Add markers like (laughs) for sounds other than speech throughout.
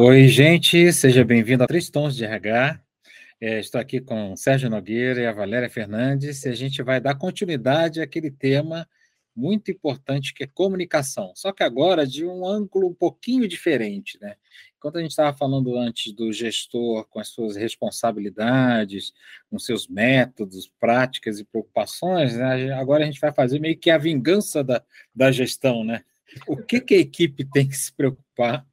Oi, gente, seja bem-vindo a Três Tons de RH. É, estou aqui com o Sérgio Nogueira e a Valéria Fernandes e a gente vai dar continuidade àquele tema muito importante que é comunicação, só que agora de um ângulo um pouquinho diferente, né? Enquanto a gente estava falando antes do gestor com as suas responsabilidades, com seus métodos, práticas e preocupações, né? agora a gente vai fazer meio que a vingança da, da gestão, né? O que, que a equipe tem que se preocupar,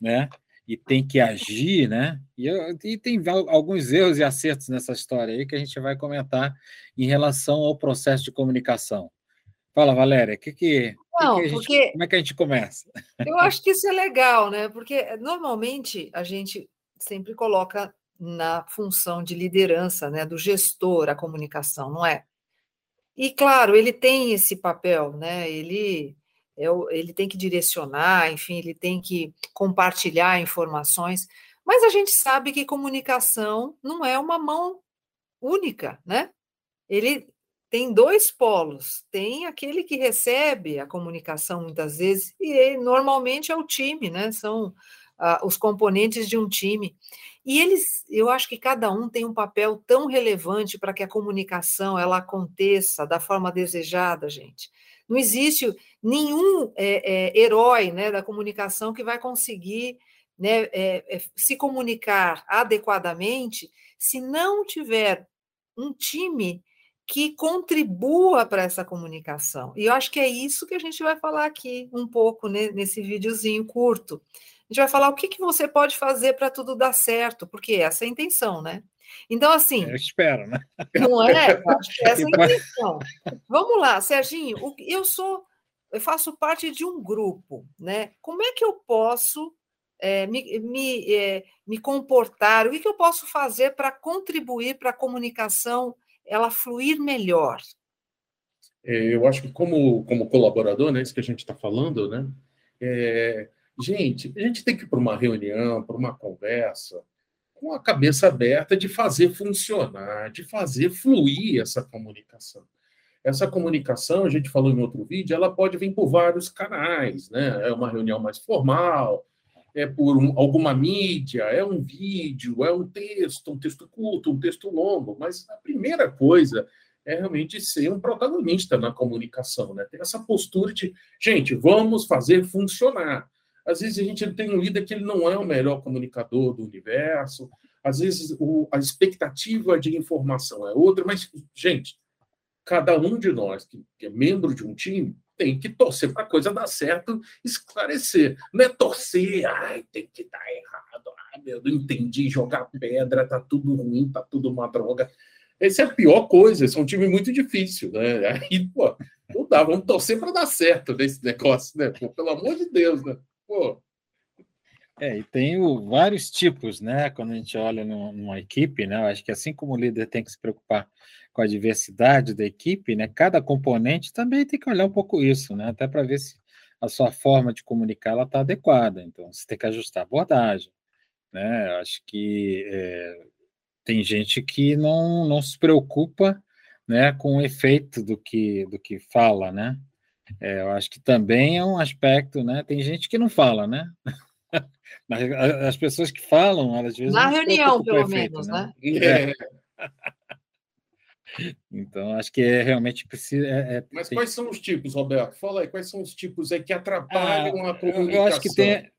né? E tem que agir, né? E, e tem alguns erros e acertos nessa história aí que a gente vai comentar em relação ao processo de comunicação. Fala, Valéria, que que, Não, que que gente, como é que a gente começa? (laughs) Eu acho que isso é legal, né? Porque normalmente a gente sempre coloca na função de liderança, né, do gestor a comunicação, não é? E claro, ele tem esse papel, né? Ele é ele tem que direcionar, enfim, ele tem que compartilhar informações, mas a gente sabe que comunicação não é uma mão única, né? Ele tem dois polos. Tem aquele que recebe a comunicação muitas vezes, e ele, normalmente é o time, né? São ah, os componentes de um time. E eles, eu acho que cada um tem um papel tão relevante para que a comunicação ela aconteça da forma desejada, gente. Não existe nenhum é, é, herói né, da comunicação que vai conseguir né, é, se comunicar adequadamente se não tiver um time que contribua para essa comunicação. E eu acho que é isso que a gente vai falar aqui um pouco né, nesse videozinho curto. A gente vai falar o que, que você pode fazer para tudo dar certo, porque essa é a intenção, né? Então, assim. Eu espero, né? Não é? (laughs) Eu acho que essa é a intenção. Vamos lá, Serginho. Eu sou, eu faço parte de um grupo, né? Como é que eu posso é, me, me, é, me comportar? O que, que eu posso fazer para contribuir para a comunicação ela fluir melhor? É, eu acho que como, como colaborador, né, isso que a gente está falando, né, é, gente, a gente tem que ir para uma reunião, para uma conversa, com a cabeça aberta de fazer funcionar, de fazer fluir essa comunicação. Essa comunicação, a gente falou em outro vídeo, ela pode vir por vários canais, né? É uma reunião mais formal, é por um, alguma mídia, é um vídeo, é um texto, um texto curto, um texto longo, mas a primeira coisa é realmente ser um protagonista na comunicação, né? Ter essa postura de, gente, vamos fazer funcionar. Às vezes a gente tem um líder que ele não é o melhor comunicador do universo, às vezes o, a expectativa de informação é outra, mas, gente, cada um de nós que, que é membro de um time tem que torcer para a coisa dar certo, esclarecer. Não é torcer, ai, tem que dar errado, ai, meu, não entendi, jogar pedra, tá tudo ruim, tá tudo uma droga. Essa é a pior coisa, esse é um time muito difícil, né? (laughs) Aí, pô, não dá, vamos torcer para dar certo nesse negócio, né? Pô, pelo amor de Deus, né? Pô. É, e tem o, vários tipos, né? Quando a gente olha numa equipe, né? Eu acho que assim como o líder tem que se preocupar com a diversidade da equipe, né? Cada componente também tem que olhar um pouco isso, né? Até para ver se a sua forma de comunicar ela está adequada. Então, você tem que ajustar a abordagem, né? Acho que é, tem gente que não, não se preocupa, né, com o efeito do que do que fala, né? É, eu acho que também é um aspecto, né? Tem gente que não fala, né? (laughs) Mas as pessoas que falam, às vezes. Na reunião, pelo efeito, menos, né? né? É. (laughs) Então, acho que é realmente precisa. É, é, Mas tem... quais são os tipos, Roberto? Fala aí, quais são os tipos aí que atrapalham ah, a comunicação? Eu acho que tem,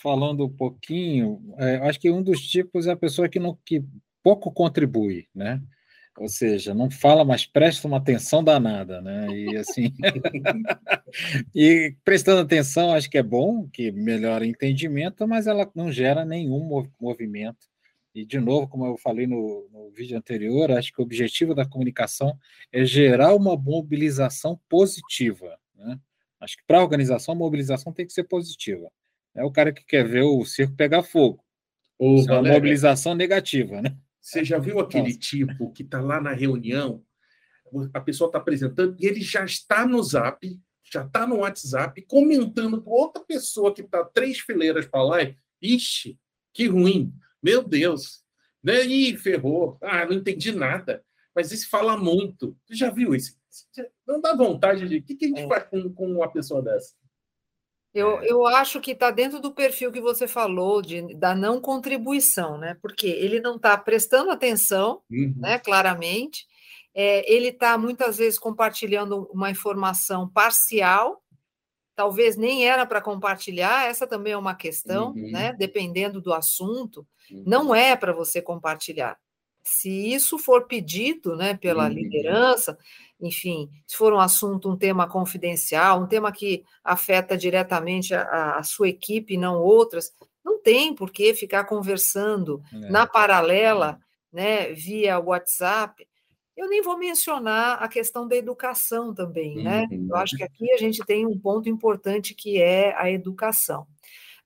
falando um pouquinho, é, eu acho que um dos tipos é a pessoa que, não, que pouco contribui, né? Ou seja, não fala, mas presta uma atenção danada, né? E assim. (laughs) e prestando atenção, acho que é bom, que melhora o entendimento, mas ela não gera nenhum movimento e, de novo, como eu falei no, no, vídeo anterior, acho que o objetivo da comunicação é gerar uma mobilização positiva. Né? Acho que para a organização, a mobilização tem que ser positiva. É o cara que quer ver o circo pegar fogo. Ou é uma mobilização negativa. Né? Você já viu aquele tipo que está lá na reunião, a pessoa está apresentando e ele já está no zap, já está no WhatsApp, comentando com outra pessoa que está três fileiras para lá. E, Ixi, que ruim meu Deus. Né? Ih, ferrou. Ah, não entendi nada. Mas isso fala muito. Você já viu isso? Não dá vontade de. O que, que a gente é. faz com, com uma pessoa dessa? Eu, é. eu acho que está dentro do perfil que você falou, de, da não contribuição, né? Porque ele não está prestando atenção, uhum. né, claramente, é, ele está muitas vezes compartilhando uma informação parcial, talvez nem era para compartilhar, essa também é uma questão, uhum. né? Dependendo do assunto, uhum. não é para você compartilhar. Se isso for pedido né, pela uhum. liderança, enfim, se for um assunto, um tema confidencial, um tema que afeta diretamente a, a sua equipe e não outras, não tem por que ficar conversando é. na paralela, né, via WhatsApp. Eu nem vou mencionar a questão da educação também, né? Eu uhum. acho que aqui a gente tem um ponto importante que é a educação.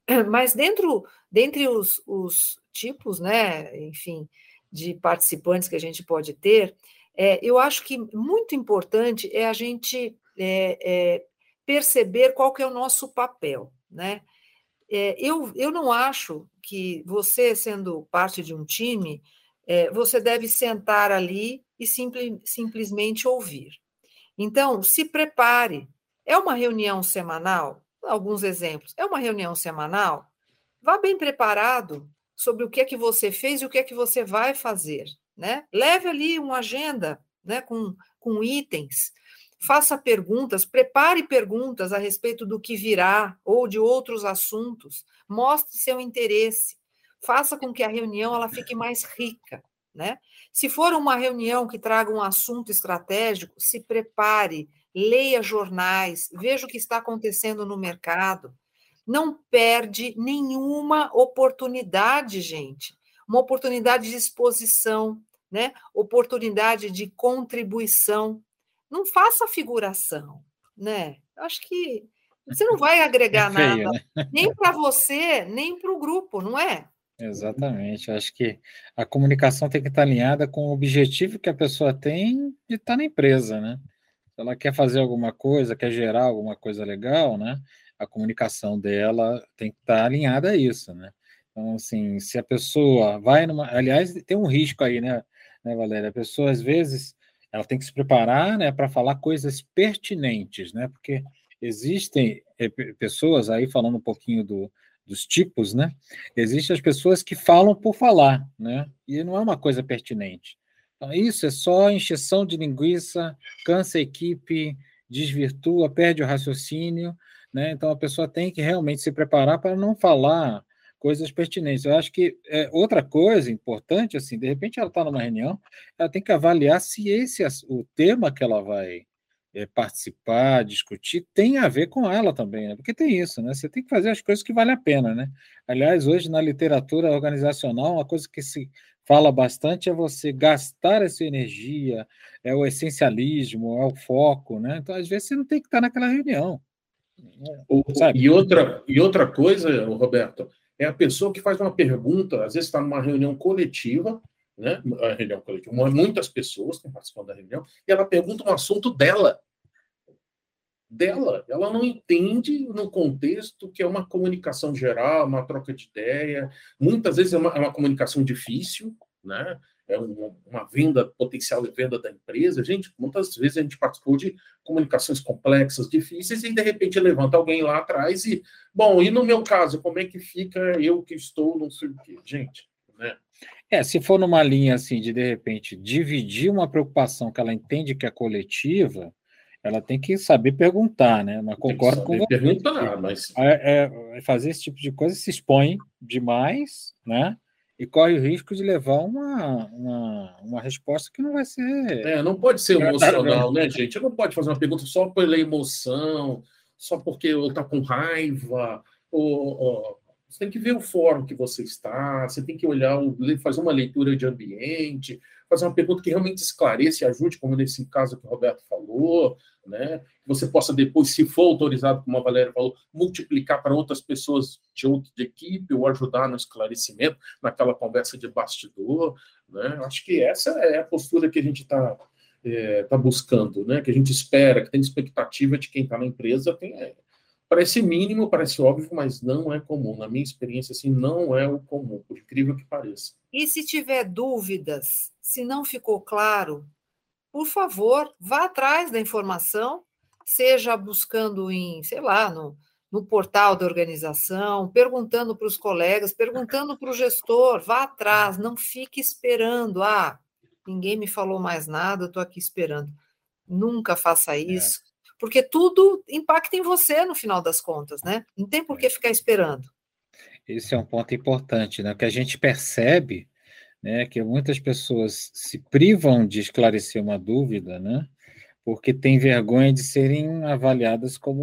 (clears throat) Mas dentro, dentre os, os tipos, né, enfim, de participantes que a gente pode ter, é, eu acho que muito importante é a gente é, é, perceber qual que é o nosso papel, né? É, eu, eu não acho que você, sendo parte de um time, é, você deve sentar ali e simple, simplesmente ouvir. Então, se prepare. É uma reunião semanal? Alguns exemplos. É uma reunião semanal? Vá bem preparado sobre o que é que você fez e o que é que você vai fazer né? Leve ali uma agenda, né, com, com itens. Faça perguntas, prepare perguntas a respeito do que virá ou de outros assuntos. Mostre seu interesse. Faça com que a reunião ela fique mais rica, né? Se for uma reunião que traga um assunto estratégico, se prepare, leia jornais, veja o que está acontecendo no mercado. Não perde nenhuma oportunidade, gente. Uma oportunidade de exposição, né? oportunidade de contribuição. Não faça figuração, né? Acho que você não vai (laughs) agregar é feio, nada, né? nem para você, nem para o grupo, não é? Exatamente. Acho que a comunicação tem que estar alinhada com o objetivo que a pessoa tem de estar na empresa, né? Se ela quer fazer alguma coisa, quer gerar alguma coisa legal, né? A comunicação dela tem que estar alinhada a isso, né? Então, assim, se a pessoa vai numa. Aliás, tem um risco aí, né? né, Valéria? A pessoa, às vezes, ela tem que se preparar né, para falar coisas pertinentes, né? Porque existem eh, pessoas, aí falando um pouquinho do, dos tipos, né? Existem as pessoas que falam por falar, né? E não é uma coisa pertinente. Então, isso é só encheção de linguiça, cansa a equipe, desvirtua, perde o raciocínio, né? Então a pessoa tem que realmente se preparar para não falar coisas pertinentes. Eu acho que é, outra coisa importante, assim, de repente ela está numa reunião, ela tem que avaliar se esse o tema que ela vai é, participar, discutir, tem a ver com ela também, né? Porque tem isso, né? Você tem que fazer as coisas que valem a pena, né? Aliás, hoje na literatura organizacional, uma coisa que se fala bastante é você gastar essa energia, é o essencialismo, é o foco, né? Então, às vezes, você não tem que estar naquela reunião. E, outra, e outra coisa, Roberto, é a pessoa que faz uma pergunta, às vezes está numa reunião coletiva, né? A reunião coletiva, muitas pessoas estão participando da reunião, e ela pergunta um assunto dela. Dela. Ela não entende no contexto que é uma comunicação geral, uma troca de ideia. Muitas vezes é uma, é uma comunicação difícil, né? É uma, uma venda, potencial de venda da empresa. Gente, muitas vezes a gente participou de comunicações complexas, difíceis, e de repente levanta alguém lá atrás e, bom, e no meu caso, como é que fica eu que estou, não sei o quê? Gente, né? É, se for numa linha assim de de repente dividir uma preocupação que ela entende que é coletiva, ela tem que saber perguntar, né? Mas concordo com você. Perguntar, mas é, é, fazer esse tipo de coisa se expõe demais, né? E corre o risco de levar uma, uma, uma resposta que não vai ser. É, não pode ser emocional, né, gente? Não pode fazer uma pergunta só pela emoção, só porque está com raiva. Ou, ou, você tem que ver o fórum que você está, você tem que olhar, fazer uma leitura de ambiente, fazer uma pergunta que realmente esclareça e ajude, como nesse caso que o Roberto falou, né? Que você possa depois, se for autorizado, como a Valéria falou, multiplicar para outras pessoas de outra de equipe ou ajudar no esclarecimento, naquela conversa de bastidor, né? Acho que essa é a postura que a gente está é, tá buscando, né? Que a gente espera, que tem expectativa de quem está na empresa, tem, é, Parece mínimo, parece óbvio, mas não é comum. Na minha experiência, assim, não é o comum, por incrível que pareça. E se tiver dúvidas, se não ficou claro, por favor, vá atrás da informação, seja buscando em, sei lá, no, no portal da organização, perguntando para os colegas, perguntando para o gestor, vá atrás, não fique esperando. Ah, ninguém me falou mais nada, eu estou aqui esperando. Nunca faça é. isso, é. Porque tudo impacta em você no final das contas, né? Não tem por que é. ficar esperando. Esse é um ponto importante, né? Que a gente percebe, né, que muitas pessoas se privam de esclarecer uma dúvida, né? porque têm vergonha de serem avaliadas como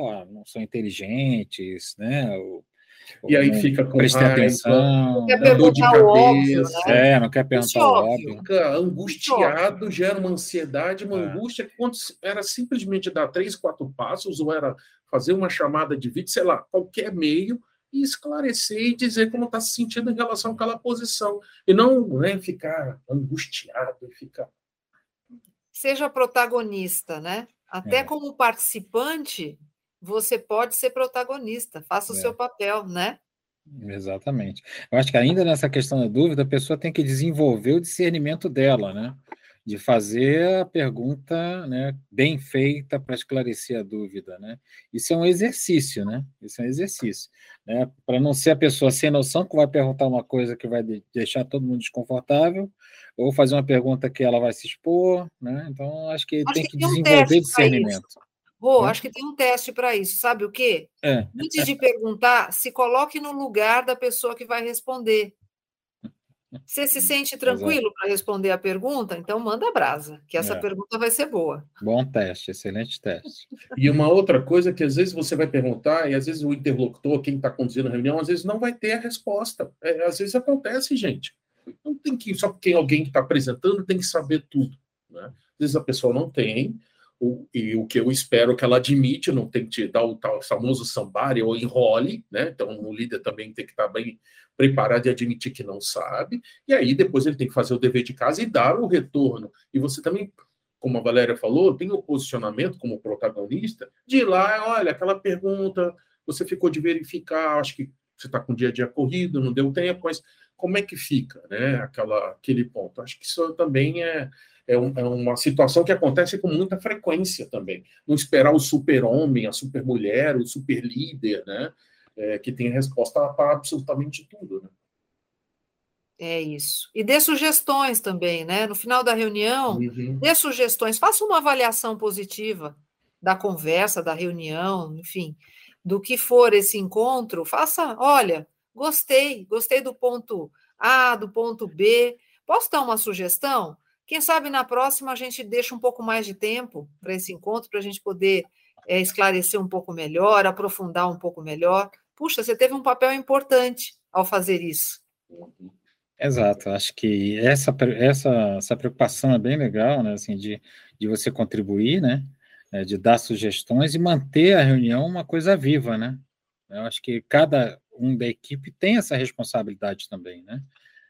oh, não são inteligentes, né? Ou, e aí fica com raiva, atenção, não quer perguntar de cabeça, o óbvio, né? É, não quer perguntar o óbvio. Fica angustiado, gera uma ansiedade, uma é. angústia, quando era simplesmente dar três, quatro passos, ou era fazer uma chamada de vídeo, sei lá, qualquer meio, e esclarecer e dizer como está se sentindo em relação àquela posição. E não né, ficar angustiado e ficar seja protagonista, né? Até é. como participante, você pode ser protagonista, faça o é. seu papel, né? Exatamente. Eu acho que ainda nessa questão da dúvida, a pessoa tem que desenvolver o discernimento dela, né? De fazer a pergunta né, bem feita para esclarecer a dúvida, né? Isso é um exercício, né? Isso é um exercício, né? Para não ser a pessoa sem noção que vai perguntar uma coisa que vai deixar todo mundo desconfortável, ou fazer uma pergunta que ela vai se expor, né? Então, acho que acho tem que, que desenvolver um discernimento. Rô, acho que tem um teste para isso. Sabe o quê? É. Antes de perguntar, se coloque no lugar da pessoa que vai responder. Você se sente tranquilo para responder a pergunta? Então manda brasa, que essa é. pergunta vai ser boa. Bom teste, excelente teste. E uma outra coisa que às vezes você vai perguntar, e às vezes o interlocutor, quem está conduzindo a reunião, às vezes não vai ter a resposta. É, às vezes acontece, gente. Não tem que, só porque alguém que está apresentando tem que saber tudo. Né? Às vezes a pessoa não tem, o, e o que eu espero que ela admite, não tem que dar o tal famoso sambari ou enrole, né? Então o líder também tem que estar bem preparado e admitir que não sabe, e aí depois ele tem que fazer o dever de casa e dar o retorno. E você também, como a Valéria falou, tem o posicionamento como protagonista de ir lá, olha, aquela pergunta, você ficou de verificar, acho que você está com o dia a dia corrido, não deu tempo, mas como é que fica, né? Aquela, aquele ponto. Acho que isso também é, é, um, é uma situação que acontece com muita frequência também. Não esperar o super-homem, a super-mulher, o super-líder, né? É, que tem resposta para absolutamente tudo, né? É isso. E dê sugestões também, né? No final da reunião, uhum. dê sugestões, faça uma avaliação positiva da conversa, da reunião, enfim, do que for esse encontro, faça, olha, Gostei, gostei do ponto A, do ponto B. Posso dar uma sugestão? Quem sabe na próxima a gente deixa um pouco mais de tempo para esse encontro, para a gente poder é, esclarecer um pouco melhor, aprofundar um pouco melhor. Puxa, você teve um papel importante ao fazer isso. Exato, acho que essa, essa, essa preocupação é bem legal, né? Assim, de, de você contribuir, né? É, de dar sugestões e manter a reunião uma coisa viva, né? Eu acho que cada um da equipe tem essa responsabilidade também, né?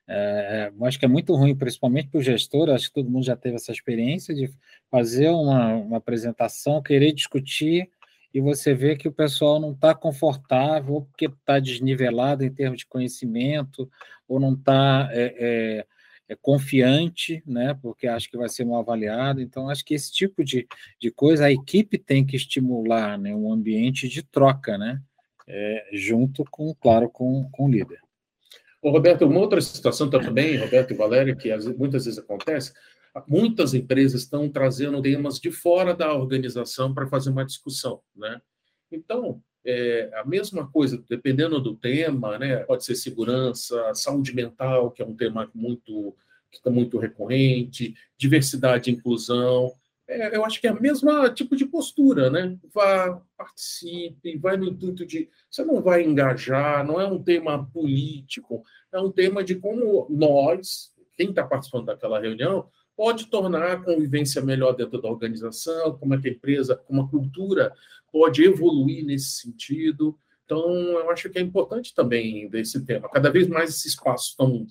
É, acho que é muito ruim, principalmente para o gestor, acho que todo mundo já teve essa experiência de fazer uma, uma apresentação, querer discutir, e você vê que o pessoal não está confortável, ou porque está desnivelado em termos de conhecimento, ou não está é, é, é, confiante, né, porque acha que vai ser mal avaliado. Então, acho que esse tipo de, de coisa a equipe tem que estimular né, um ambiente de troca, né? é, junto com, claro, com, com o líder. Ô, Roberto, uma outra situação também, Roberto e Valéria, que muitas vezes acontece, muitas empresas estão trazendo temas de fora da organização para fazer uma discussão, né? Então, é, a mesma coisa, dependendo do tema, né? Pode ser segurança, saúde mental, que é um tema muito que está muito recorrente, diversidade e inclusão é, eu acho que é a mesma tipo de postura, né? Vá, participe, vai no intuito de. Você não vai engajar, não é um tema político, é um tema de como nós, quem está participando daquela reunião, pode tornar a convivência melhor dentro da organização, como é que a empresa, como a cultura pode evoluir nesse sentido. Então, eu acho que é importante também desse tema. Cada vez mais esses espaços estão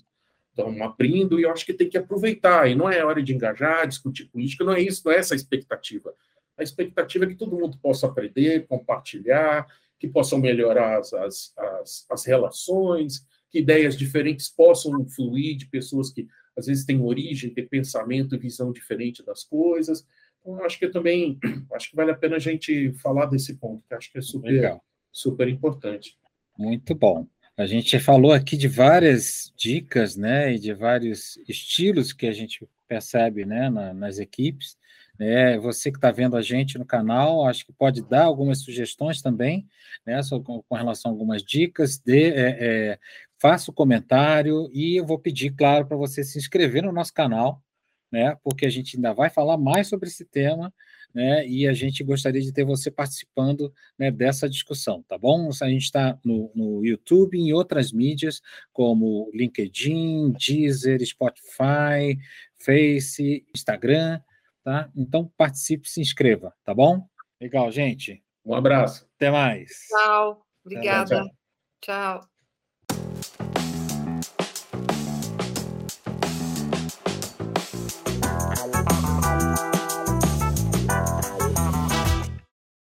estão abrindo e eu acho que tem que aproveitar. E não é hora de engajar, discutir política, não é isso, não é essa a expectativa. A expectativa é que todo mundo possa aprender, compartilhar, que possam melhorar as, as, as, as relações, que ideias diferentes possam fluir de pessoas que às vezes têm origem, têm pensamento e visão diferente das coisas. Então, acho que também (clears throat) acho que vale a pena a gente falar desse ponto, que acho que é super, super importante. Muito bom. A gente falou aqui de várias dicas, né, e de vários estilos que a gente percebe, né, na, nas equipes. É, você que está vendo a gente no canal, acho que pode dar algumas sugestões também, né, com, com relação a algumas dicas, de, é, é, faça o comentário e eu vou pedir, claro, para você se inscrever no nosso canal, né, porque a gente ainda vai falar mais sobre esse tema, né, e a gente gostaria de ter você participando né, dessa discussão, tá bom? A gente está no, no YouTube, em outras mídias, como LinkedIn, Deezer, Spotify, Face, Instagram, tá? Então participe, se inscreva, tá bom? Legal, gente. Um abraço. Até mais. Tchau. Obrigada. tchau. tchau.